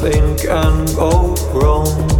Nothing can go wrong.